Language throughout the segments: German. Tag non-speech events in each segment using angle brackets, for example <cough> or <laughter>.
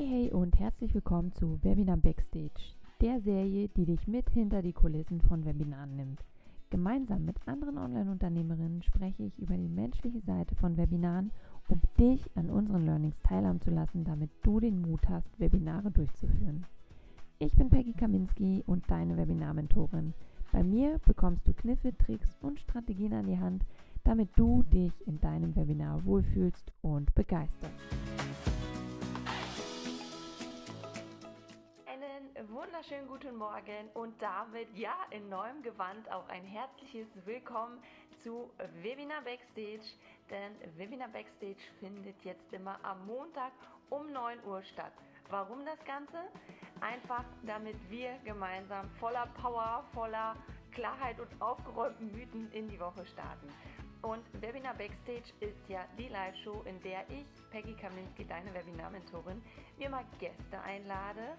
Hey hey und herzlich willkommen zu Webinar Backstage, der Serie, die dich mit hinter die Kulissen von Webinaren nimmt. Gemeinsam mit anderen Online-Unternehmerinnen spreche ich über die menschliche Seite von Webinaren, um dich an unseren Learnings teilhaben zu lassen, damit du den Mut hast, Webinare durchzuführen. Ich bin Peggy Kaminski und deine Webinar-Mentorin. Bei mir bekommst du Kniffe, Tricks und Strategien an die Hand, damit du dich in deinem Webinar wohlfühlst und begeisterst. Wunderschönen guten Morgen und damit ja in neuem Gewand auch ein herzliches Willkommen zu Webinar Backstage, denn Webinar Backstage findet jetzt immer am Montag um 9 Uhr statt. Warum das Ganze? Einfach damit wir gemeinsam voller Power, voller Klarheit und aufgeräumten Mythen in die Woche starten. Und Webinar Backstage ist ja die Live-Show, in der ich, Peggy Kaminski, deine Webinar-Mentorin, mir mal Gäste einlade,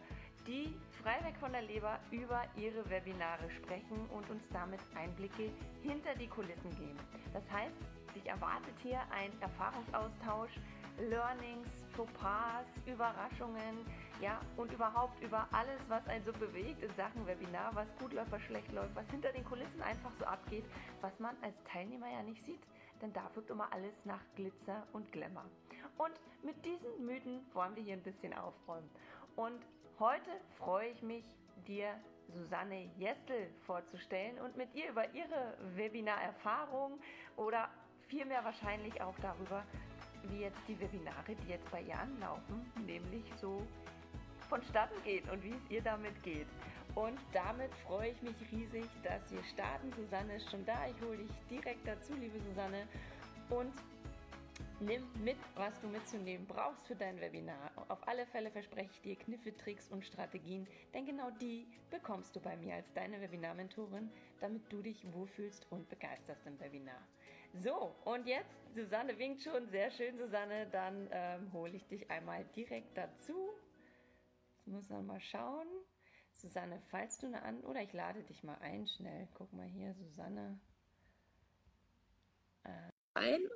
die frei weg von der Leber über ihre Webinare sprechen und uns damit Einblicke hinter die Kulissen geben. Das heißt, dich erwartet hier ein Erfahrungsaustausch, Learnings, Fauxpas, Überraschungen, ja, und überhaupt über alles, was einen so bewegt in Sachen Webinar, was gut läuft, was schlecht läuft, was hinter den Kulissen einfach so abgeht, was man als Teilnehmer ja nicht sieht, denn da wirkt immer alles nach Glitzer und Glamour. Und mit diesen Mythen wollen wir hier ein bisschen aufräumen. Und Heute freue ich mich, dir Susanne Jestel vorzustellen und mit ihr über ihre Webinar-Erfahrung oder vielmehr wahrscheinlich auch darüber, wie jetzt die Webinare, die jetzt bei ihr anlaufen, nämlich so vonstatten gehen und wie es ihr damit geht. Und damit freue ich mich riesig, dass wir starten. Susanne ist schon da. Ich hole dich direkt dazu, liebe Susanne. Und Nimm mit, was du mitzunehmen brauchst für dein Webinar. Auf alle Fälle verspreche ich dir Kniffe, Tricks und Strategien, denn genau die bekommst du bei mir als deine Webinar-Mentorin, damit du dich wohlfühlst und begeisterst im Webinar. So, und jetzt, Susanne winkt schon, sehr schön, Susanne, dann ähm, hole ich dich einmal direkt dazu. Jetzt muss man mal schauen. Susanne, falls du eine an, oder ich lade dich mal ein, schnell. Guck mal hier, Susanne. Äh, ein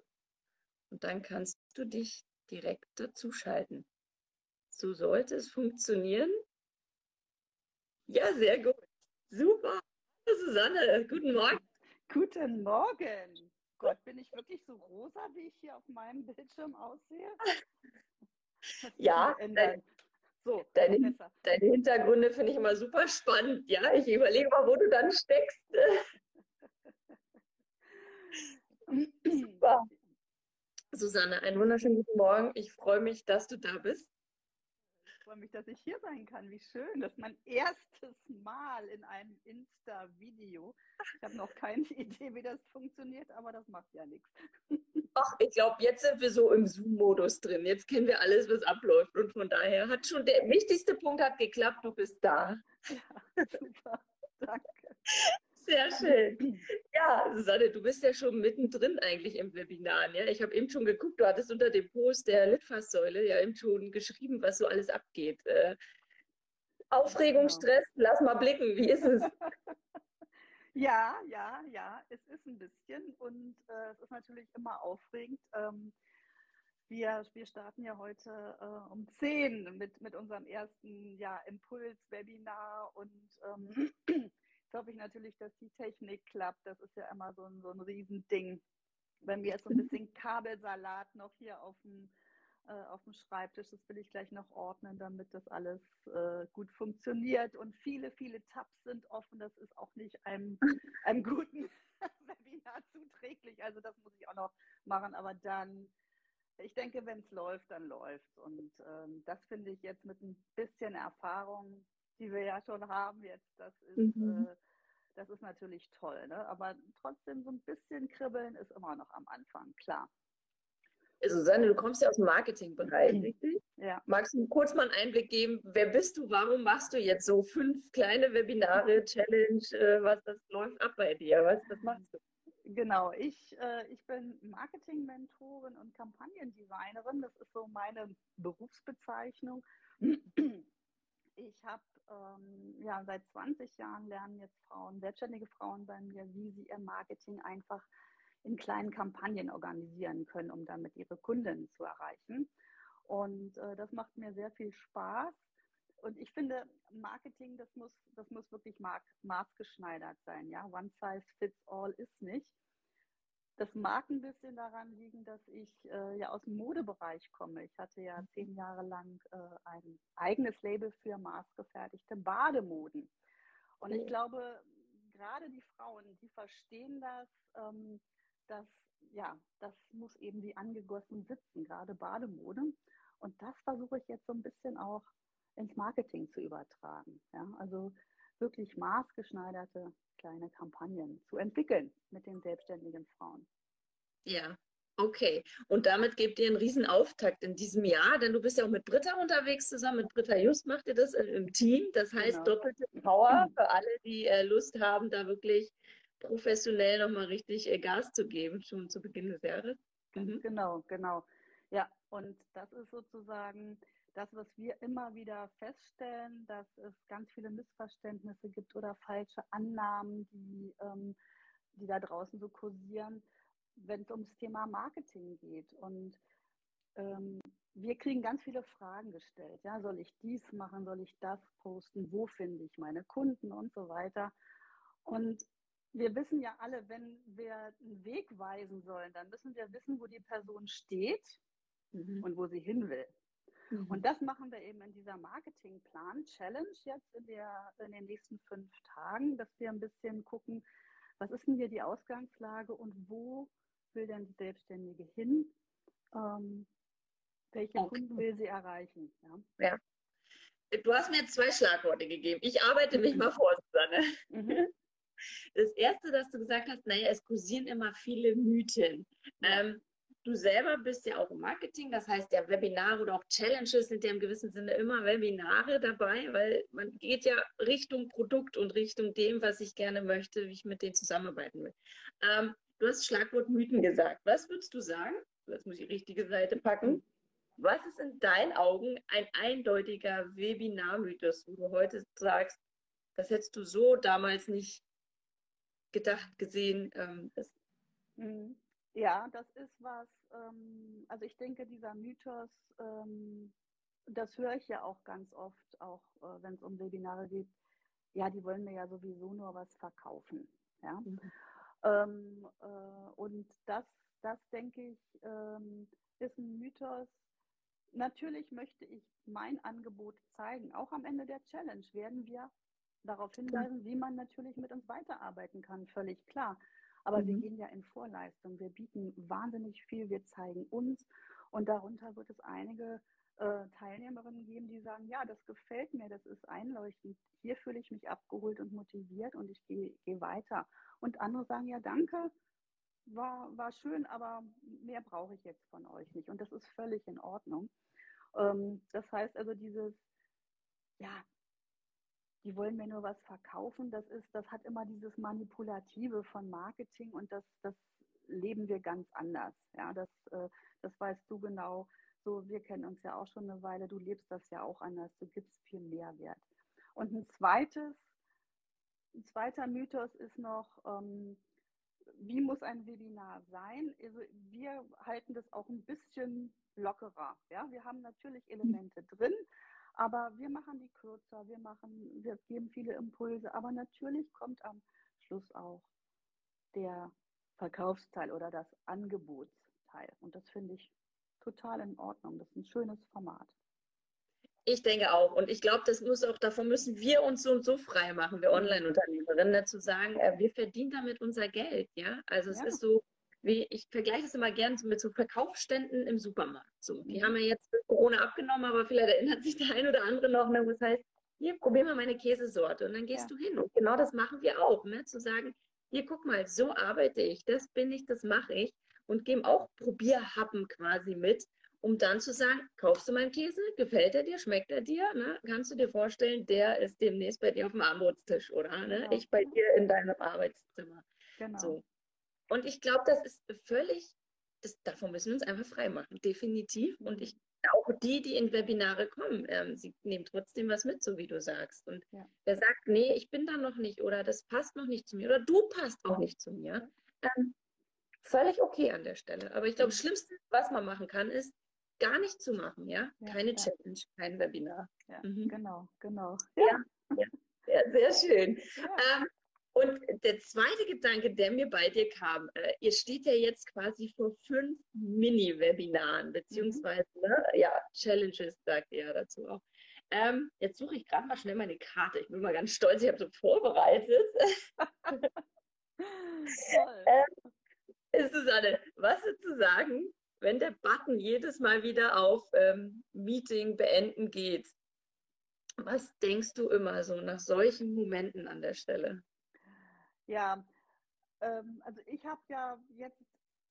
und dann kannst du dich direkt dazu schalten. So sollte es funktionieren. Ja, sehr gut. Super. Susanne, guten Morgen. Guten Morgen. Gott, bin ich wirklich so rosa, wie ich hier auf meinem Bildschirm aussehe? ja, dein, so, deine, deine Hintergründe finde ich immer super spannend. Ja, ich überlege mal, wo du dann steckst. <laughs> super. Susanne, einen wunderschönen guten Morgen. Ich freue mich, dass du da bist. Ich freue mich, dass ich hier sein kann. Wie schön. Das ist mein erstes Mal in einem Insta-Video. Ich habe noch keine <laughs> Idee, wie das funktioniert, aber das macht ja nichts. <laughs> Ach, ich glaube, jetzt sind wir so im Zoom-Modus drin. Jetzt kennen wir alles, was abläuft. Und von daher hat schon der wichtigste Punkt hat geklappt. Du bist da. Ja, super. Danke. <laughs> Sehr schön. Ja, Susanne, du bist ja schon mittendrin eigentlich im Webinar. Ja? Ich habe eben schon geguckt, du hattest unter dem Post der Litfaßsäule ja eben schon geschrieben, was so alles abgeht. Äh, Aufregung, genau. Stress, lass mal blicken, wie ist es? <laughs> Ja, ja, ja, es ist ein bisschen und äh, es ist natürlich immer aufregend. Ähm, wir, wir starten ja heute äh, um 10 mit, mit unserem ersten ja, Impuls-Webinar und ähm, hoffe ich natürlich, dass die Technik klappt. Das ist ja immer so ein, so ein Riesending. Bei mir ist so ein bisschen <laughs> Kabelsalat noch hier auf dem, äh, auf dem Schreibtisch. Das will ich gleich noch ordnen, damit das alles äh, gut funktioniert. Und viele, viele Tabs sind offen. Das ist auch nicht einem, <laughs> einem guten <laughs> Webinar zuträglich. Also das muss ich auch noch machen. Aber dann, ich denke, wenn es läuft, dann läuft Und ähm, das finde ich jetzt mit ein bisschen Erfahrung die wir ja schon haben jetzt, das ist, mhm. äh, das ist natürlich toll. Ne? Aber trotzdem so ein bisschen kribbeln ist immer noch am Anfang, klar. Susanne, du kommst ja aus dem Marketingbereich, mhm. richtig? Ja. Magst du kurz mal einen Einblick geben, wer bist du, warum machst du jetzt so fünf kleine Webinare, Challenge, äh, was das läuft ab bei dir, was, was machst du? Genau, ich, äh, ich bin Marketing-Mentorin und Kampagnendesignerin, das ist so meine Berufsbezeichnung. Ich habe ähm, ja seit 20 Jahren lernen jetzt Frauen, selbstständige Frauen bei mir, wie sie ihr Marketing einfach in kleinen Kampagnen organisieren können, um damit ihre Kunden zu erreichen. Und äh, das macht mir sehr viel Spaß. Und ich finde, Marketing, das muss, das muss wirklich maßgeschneidert sein. Ja, one size fits all ist nicht. Das mag ein bisschen daran liegen, dass ich äh, ja aus dem Modebereich komme. Ich hatte ja mhm. zehn Jahre lang äh, ein eigenes Label für maßgefertigte Bademoden. Und ich glaube, gerade die Frauen, die verstehen das, ähm, dass ja, das muss eben wie angegossen sitzen, gerade Bademode. Und das versuche ich jetzt so ein bisschen auch ins Marketing zu übertragen. Ja? Also wirklich maßgeschneiderte kleine Kampagnen zu entwickeln mit den selbstständigen Frauen. Ja, okay. Und damit gebt ihr einen riesen Auftakt in diesem Jahr, denn du bist ja auch mit Britta unterwegs zusammen. Mit Britta Just macht ihr das im Team. Das heißt genau. doppelte Power für alle, die äh, Lust haben, da wirklich professionell nochmal richtig äh, Gas zu geben, schon zu Beginn des Jahres. Mhm. Genau, genau. Ja, und das ist sozusagen das, was wir immer wieder feststellen, dass es ganz viele Missverständnisse gibt oder falsche Annahmen, die, ähm, die da draußen so kursieren, wenn es ums Thema Marketing geht. Und ähm, wir kriegen ganz viele Fragen gestellt. Ja, soll ich dies machen? Soll ich das posten? Wo finde ich meine Kunden und so weiter? Und wir wissen ja alle, wenn wir einen Weg weisen sollen, dann müssen wir wissen, wo die Person steht mhm. und wo sie hin will. Mhm. Und das machen wir eben in dieser Marketingplan-Challenge jetzt in, der, in den nächsten fünf Tagen, dass wir ein bisschen gucken, was ist denn hier die Ausgangslage und wo will denn die Selbstständige hin? Ähm, welche okay. Kunden will sie erreichen? Ja. ja. Du hast mir zwei Schlagworte gegeben. Ich arbeite mich mal vor, Susanne. Mhm. Das erste, dass du gesagt hast, naja, es kursieren immer viele Mythen. Ja. Ähm, Du selber bist ja auch im Marketing, das heißt ja Webinare oder auch Challenges sind ja im gewissen Sinne immer Webinare dabei, weil man geht ja Richtung Produkt und Richtung dem, was ich gerne möchte, wie ich mit denen zusammenarbeiten will. Ähm, du hast Schlagwort Mythen gesagt. Was würdest du sagen? Jetzt muss ich die richtige Seite packen. Was ist in deinen Augen ein eindeutiger Webinar-Mythos, wo du heute sagst, das hättest du so damals nicht gedacht, gesehen? Ähm, mhm. Ja, das ist was, ähm, also ich denke, dieser Mythos, ähm, das höre ich ja auch ganz oft, auch äh, wenn es um Webinare geht, ja, die wollen mir ja sowieso nur was verkaufen. Ja? Mhm. Ähm, äh, und das, das denke ich, ähm, ist ein Mythos. Natürlich möchte ich mein Angebot zeigen. Auch am Ende der Challenge werden wir darauf hinweisen, wie man natürlich mit uns weiterarbeiten kann, völlig klar. Aber mhm. wir gehen ja in Vorleistung. Wir bieten wahnsinnig viel. Wir zeigen uns. Und darunter wird es einige äh, Teilnehmerinnen geben, die sagen, ja, das gefällt mir, das ist einleuchtend. Hier fühle ich mich abgeholt und motiviert und ich gehe geh weiter. Und andere sagen, ja, danke, war, war schön, aber mehr brauche ich jetzt von euch nicht. Und das ist völlig in Ordnung. Ähm, das heißt also, dieses, ja, die wollen mir nur was verkaufen. Das ist, das hat immer dieses Manipulative von Marketing und das, das leben wir ganz anders. Ja, das, äh, das weißt du genau. So, wir kennen uns ja auch schon eine Weile. Du lebst das ja auch anders. Du gibst viel Mehrwert. Und ein zweites, ein zweiter Mythos ist noch, ähm, wie muss ein Webinar sein? Also wir halten das auch ein bisschen lockerer. Ja, wir haben natürlich Elemente drin, aber wir machen die kürzer, wir machen, wir geben viele Impulse, aber natürlich kommt am Schluss auch der Verkaufsteil oder das Angebotsteil. Und das finde ich total in Ordnung. Das ist ein schönes Format. Ich denke auch. Und ich glaube, das muss auch, davon müssen wir uns so und so frei machen, wir Online-Unternehmerinnen, zu sagen, äh, wir verdienen damit unser Geld. Ja, also es ja. ist so, wie, ich vergleiche das immer gerne mit so Verkaufsständen im Supermarkt. So, die mhm. haben ja jetzt Corona abgenommen, aber vielleicht erinnert sich der ein oder andere noch, ne, das heißt, hier, probier mal meine Käsesorte und dann gehst ja. du hin. Und genau das machen wir auch, ne? zu sagen, hier, guck mal, so arbeite ich, das bin ich, das mache ich und geben auch Probierhappen quasi mit, um dann zu sagen, kaufst du meinen Käse, gefällt er dir, schmeckt er dir, ne? kannst du dir vorstellen, der ist demnächst bei dir auf dem Armutstisch, oder? Ne? Genau. Ich bei dir in deinem Arbeitszimmer. Genau. So. Und ich glaube, das ist völlig, das, davon müssen wir uns einfach frei machen, definitiv. Und ich auch die, die in Webinare kommen, ähm, sie nehmen trotzdem was mit, so wie du sagst. Und ja. wer sagt, nee, ich bin da noch nicht oder das passt noch nicht zu mir oder du passt auch nicht zu mir, ähm, völlig okay an der Stelle. Aber ich glaube, das Schlimmste, was man machen kann, ist, gar nicht zu machen, ja? ja Keine ja. Challenge, kein Webinar. Mhm. genau, genau. Ja, ja, sehr schön. Ähm, und der zweite Gedanke, der mir bei dir kam, äh, ihr steht ja jetzt quasi vor fünf Mini-Webinaren, beziehungsweise, mhm. ne, ja, Challenges sagt ihr ja dazu auch. Ähm, jetzt suche ich gerade mal schnell meine Karte. Ich bin mal ganz stolz, ich habe so vorbereitet. <laughs> <laughs> ähm, Susanne, was zu sagen, wenn der Button jedes Mal wieder auf ähm, Meeting beenden geht? Was denkst du immer so nach solchen Momenten an der Stelle? Ja, ähm, also ich habe ja jetzt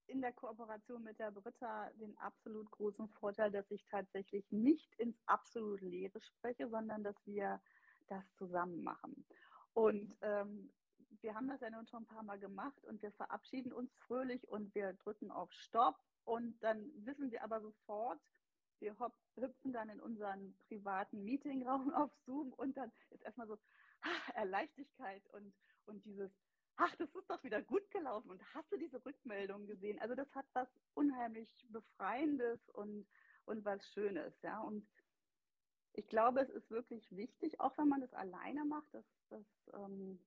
in der Kooperation mit der Britta den absolut großen Vorteil, dass ich tatsächlich nicht ins absolut Leere spreche, sondern dass wir das zusammen machen. Und ähm, wir haben das ja nun schon ein paar Mal gemacht und wir verabschieden uns fröhlich und wir drücken auf Stopp und dann wissen wir aber sofort, wir hüpfen dann in unseren privaten Meetingraum <laughs> auf Zoom und dann ist erstmal so ach, Erleichtigkeit und, und dieses, ach, das ist doch wieder gut gelaufen und hast du diese Rückmeldung gesehen? Also das hat was unheimlich Befreiendes und, und was Schönes, ja. Und ich glaube, es ist wirklich wichtig, auch wenn man das alleine macht, dass, dass, ähm,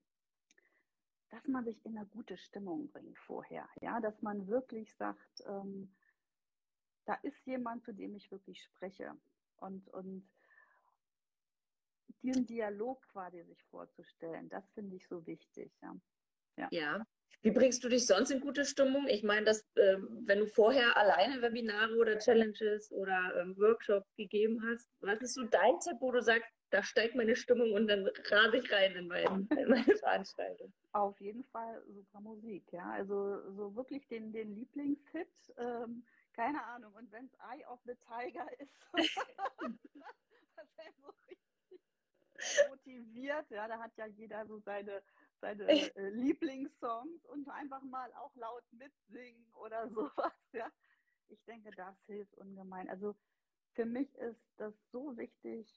dass man sich in eine gute Stimmung bringt vorher, ja, dass man wirklich sagt, ähm, da ist jemand, zu dem ich wirklich spreche. Und, und diesen Dialog quasi sich vorzustellen, das finde ich so wichtig. Ja. Ja. ja. Wie bringst du dich sonst in gute Stimmung? Ich meine, dass äh, wenn du vorher alleine Webinare oder Challenges oder ähm, Workshops gegeben hast, was ist so dein Tipp, wo du sagst, da steigt meine Stimmung und dann rase ich rein in, mein, in meine <laughs> Veranstaltung? Auf jeden Fall super Musik, ja. Also so wirklich den, den Lieblingshit. Ähm, keine Ahnung. Und wenn es Eye of the Tiger ist, <laughs> das wäre <laughs> so richtig motiviert. Ja, da hat ja jeder so seine, seine äh, Lieblingssongs und einfach mal auch laut mitsingen oder <laughs> sowas. Ja, ich denke, das hilft ungemein. Also für mich ist das so wichtig.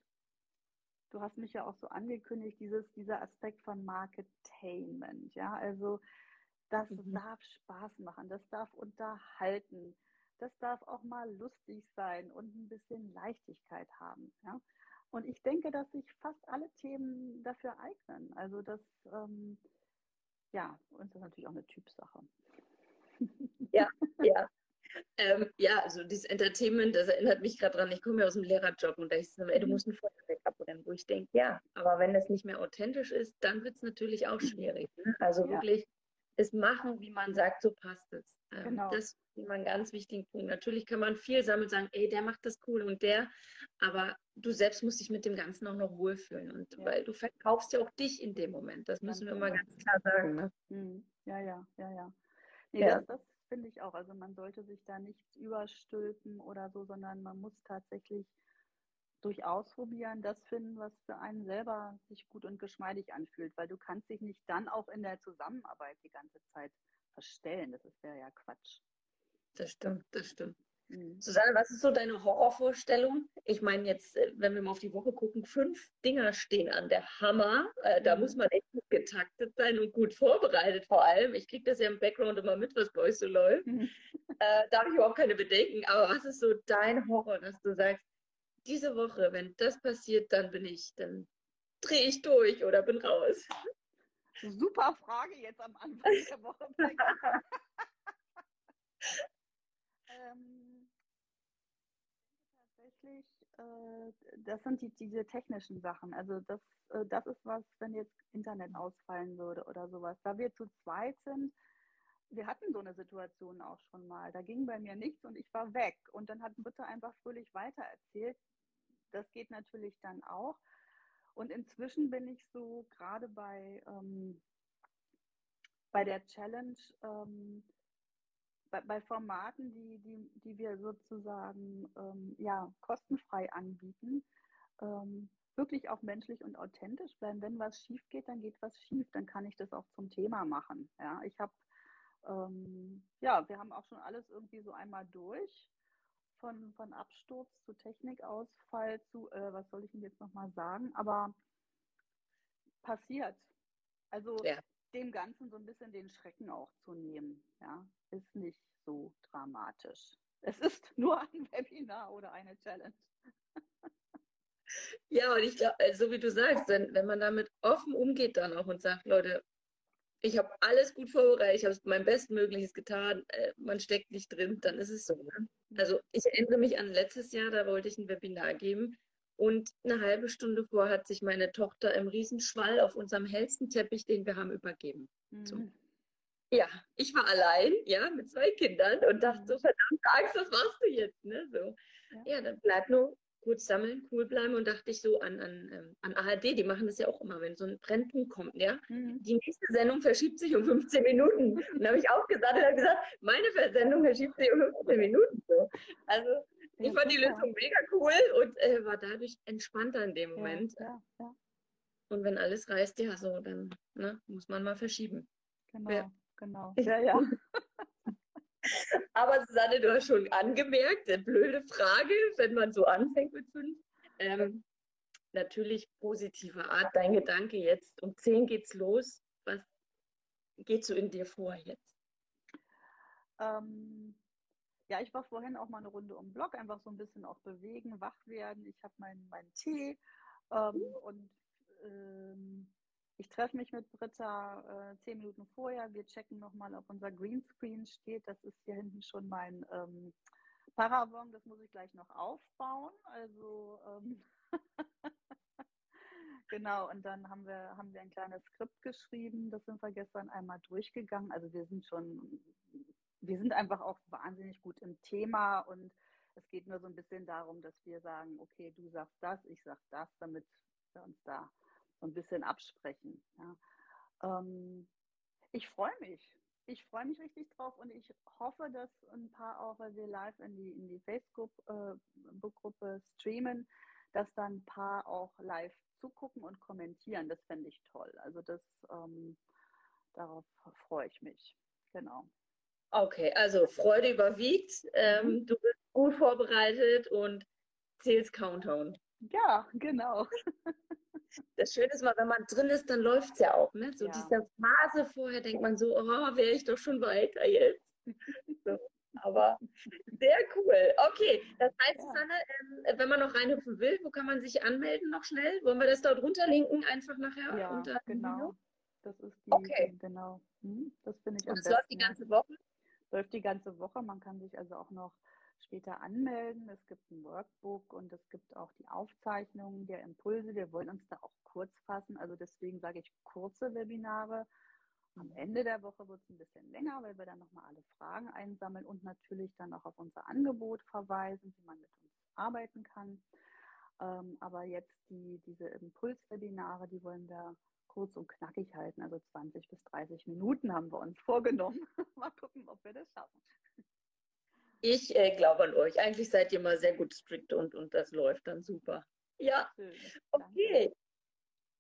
Du hast mich ja auch so angekündigt, dieses, dieser Aspekt von Marketainment. Ja, also das mhm. darf Spaß machen, das darf unterhalten das darf auch mal lustig sein und ein bisschen Leichtigkeit haben. Ja? Und ich denke, dass sich fast alle Themen dafür eignen. Also das, ähm, ja, und das ist natürlich auch eine Typsache. <laughs> Ja, ja. Ähm, ja, also dieses Entertainment, das erinnert mich gerade dran, ich komme ja aus dem Lehrerjob und da ist es ey, du mhm. musst ein Feuerwerk abbrennen, wo ich denke, ja, aber wenn das nicht mehr authentisch ist, dann wird es natürlich auch schwierig. Ne? Also ja. wirklich es machen, wie man sagt, so passt es. Ähm, genau. Das ist immer ein ganz wichtiger Punkt. Natürlich kann man viel sammeln, sagen, ey, der macht das cool und der, aber du selbst musst dich mit dem Ganzen auch noch wohlfühlen. Und ja. weil du verkaufst ja auch dich in dem Moment. Das müssen ganz wir immer ganz klar sagen. Ne? Hm. Ja, ja, ja, ja. Nee, ja. das, das finde ich auch. Also man sollte sich da nicht überstülpen oder so, sondern man muss tatsächlich durch Ausprobieren das finden, was für einen selber sich gut und geschmeidig anfühlt, weil du kannst dich nicht dann auch in der Zusammenarbeit die ganze Zeit verstellen. Das wäre ja Quatsch. Das stimmt, das stimmt. Mhm. Susanne, was ist so deine Horrorvorstellung? Ich meine jetzt, äh, wenn wir mal auf die Woche gucken, fünf Dinger stehen an. Der Hammer, äh, da mhm. muss man echt gut getaktet sein und gut vorbereitet vor allem. Ich kriege das ja im Background immer mit, was bei euch so läuft. Mhm. Äh, da habe ich überhaupt keine Bedenken. Aber was ist so dein Horror, dass du sagst, diese Woche, wenn das passiert, dann bin ich, dann drehe ich durch oder bin raus. Super Frage jetzt am Anfang der Woche. <laughs> ähm, tatsächlich, äh, das sind die, diese technischen Sachen. Also das, äh, das ist was, wenn jetzt Internet ausfallen würde oder sowas. Da wir zu zweit sind, wir hatten so eine Situation auch schon mal. Da ging bei mir nichts und ich war weg. Und dann hat Britta einfach fröhlich weitererzählt. Das geht natürlich dann auch. Und inzwischen bin ich so gerade bei, ähm, bei der Challenge, ähm, bei, bei, Formaten, die, die, die wir sozusagen ähm, ja, kostenfrei anbieten, ähm, wirklich auch menschlich und authentisch bleiben. Wenn was schief geht, dann geht was schief, dann kann ich das auch zum Thema machen. Ja, ich habe, ähm, ja, wir haben auch schon alles irgendwie so einmal durch von, von Absturz zu Technikausfall zu, äh, was soll ich Ihnen jetzt nochmal sagen, aber passiert. Also ja. dem Ganzen so ein bisschen den Schrecken auch zu nehmen, ja, ist nicht so dramatisch. Es ist <laughs> nur ein Webinar oder eine Challenge. Ja, und ich glaube, so wie du sagst, wenn, wenn man damit offen umgeht dann auch und sagt, Leute, ich habe alles gut vorbereitet, ich habe mein Bestmögliches getan, äh, man steckt nicht drin, dann ist es so. Ne? Also ich erinnere mich an letztes Jahr, da wollte ich ein Webinar geben und eine halbe Stunde vor hat sich meine Tochter im Riesenschwall auf unserem hellsten Teppich, den wir haben, übergeben. Mhm. So. Ja, ich war allein, ja, mit zwei Kindern und dachte so, verdammt Angst, was machst du jetzt? Ne? So. Ja. ja, dann bleib nur kurz sammeln, cool bleiben und dachte ich so an, an, ähm, an ARD, die machen das ja auch immer, wenn so ein Brennpunkt kommt, ja. Mhm. Die nächste Sendung verschiebt sich um 15 Minuten. Und da habe ich auch gesagt und habe gesagt, meine Sendung verschiebt sich um 15 Minuten. So. Also ich fand die Lösung mega cool und äh, war dadurch entspannter in dem Moment. Ja, ja, und wenn alles reißt, ja, so, dann ne, muss man mal verschieben. Genau, genau. Ja, ja. <laughs> Aber Susanne, du hast schon angemerkt, eine blöde Frage, wenn man so anfängt mit fünf. Ähm, natürlich positiver Art, dein Gedanke jetzt. Um zehn geht's los. Was geht so in dir vor jetzt? Ähm, ja, ich war vorhin auch mal eine Runde um den Block, einfach so ein bisschen auch bewegen, wach werden. Ich habe meinen mein Tee ähm, und ähm, ich treffe mich mit Britta äh, zehn Minuten vorher. Wir checken nochmal, ob unser Greenscreen steht. Das ist hier hinten schon mein ähm, Paravon. Das muss ich gleich noch aufbauen. Also ähm <laughs> genau. Und dann haben wir haben wir ein kleines Skript geschrieben. Das sind wir gestern einmal durchgegangen. Also wir sind schon, wir sind einfach auch wahnsinnig gut im Thema und es geht nur so ein bisschen darum, dass wir sagen, okay, du sagst das, ich sag das, damit wir uns da ein bisschen absprechen. Ja. Ähm, ich freue mich. Ich freue mich richtig drauf und ich hoffe, dass ein paar auch, weil wir live in die, in die Facebook-Gruppe äh, streamen, dass dann ein paar auch live zugucken und kommentieren. Das fände ich toll. Also das, ähm, darauf freue ich mich. Genau. Okay, also Freude überwiegt. Ähm, mhm. Du bist gut vorbereitet und zählst Countdown. Ja, genau. <laughs> Das Schöne ist mal, wenn man drin ist, dann läuft es ja auch. Ne? So ja. diese Phase vorher denkt man so, oh, wäre ich doch schon weiter jetzt. <laughs> So. Aber sehr cool. Okay, das heißt, ja. Susanne, ähm, wenn man noch reinhüpfen will, wo kann man sich anmelden noch schnell? Wollen wir das dort runterlinken einfach nachher? Ja, unter genau. Das ist die, okay. genau. Hm, das finde ich Und es läuft die ganze Woche? Läuft die ganze Woche. Man kann sich also auch noch später anmelden. Es gibt ein Workbook und es gibt auch die Aufzeichnungen der Impulse. Wir wollen uns da auch kurz fassen. Also deswegen sage ich kurze Webinare. Am mhm. Ende der Woche wird es ein bisschen länger, weil wir dann nochmal alle Fragen einsammeln und natürlich dann auch auf unser Angebot verweisen, wie man mit uns arbeiten kann. Ähm, aber jetzt die, diese Impulswebinare, die wollen wir kurz und knackig halten. Also 20 bis 30 Minuten haben wir uns vorgenommen. <laughs> mal gucken, ob wir das schaffen. Ich äh, glaube an euch. Eigentlich seid ihr mal sehr gut strikt und, und das läuft dann super. Ja, okay.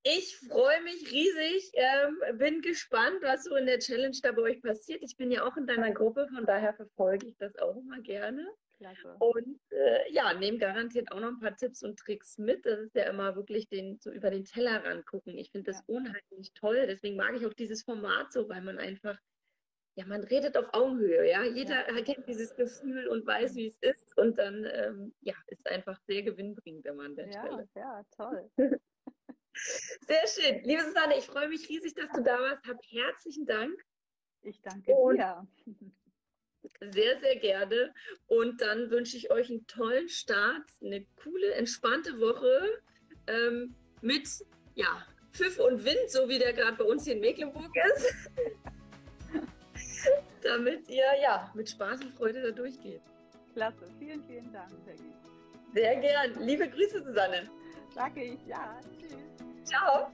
Ich freue mich riesig, ähm, bin gespannt, was so in der Challenge da bei euch passiert. Ich bin ja auch in deiner Gruppe, von daher verfolge ich das auch immer gerne. Klasse. Und äh, ja, nehme garantiert auch noch ein paar Tipps und Tricks mit. Das ist ja immer wirklich den, so über den Teller rangucken. Ich finde das ja. unheimlich toll. Deswegen mag ich auch dieses Format so, weil man einfach ja, man redet auf Augenhöhe, ja. Jeder ja. kennt dieses Gefühl und weiß, wie es ist. Und dann, ähm, ja, ist einfach sehr gewinnbringend, wenn man an der ja, Stelle. Ja, toll. <laughs> sehr schön. Liebe Susanne, ich freue mich riesig, dass du da warst. Hab herzlichen Dank. Ich danke und dir. Sehr, sehr gerne. Und dann wünsche ich euch einen tollen Start, eine coole, entspannte Woche ähm, mit, ja, Pfiff und Wind, so wie der gerade bei uns hier in Mecklenburg ist. <laughs> damit ihr ja mit Spaß und Freude da durchgeht. Klasse, vielen, vielen Dank, Peggy. Sehr gern. Liebe Grüße, Susanne. Danke ich, ja. Tschüss. Ciao.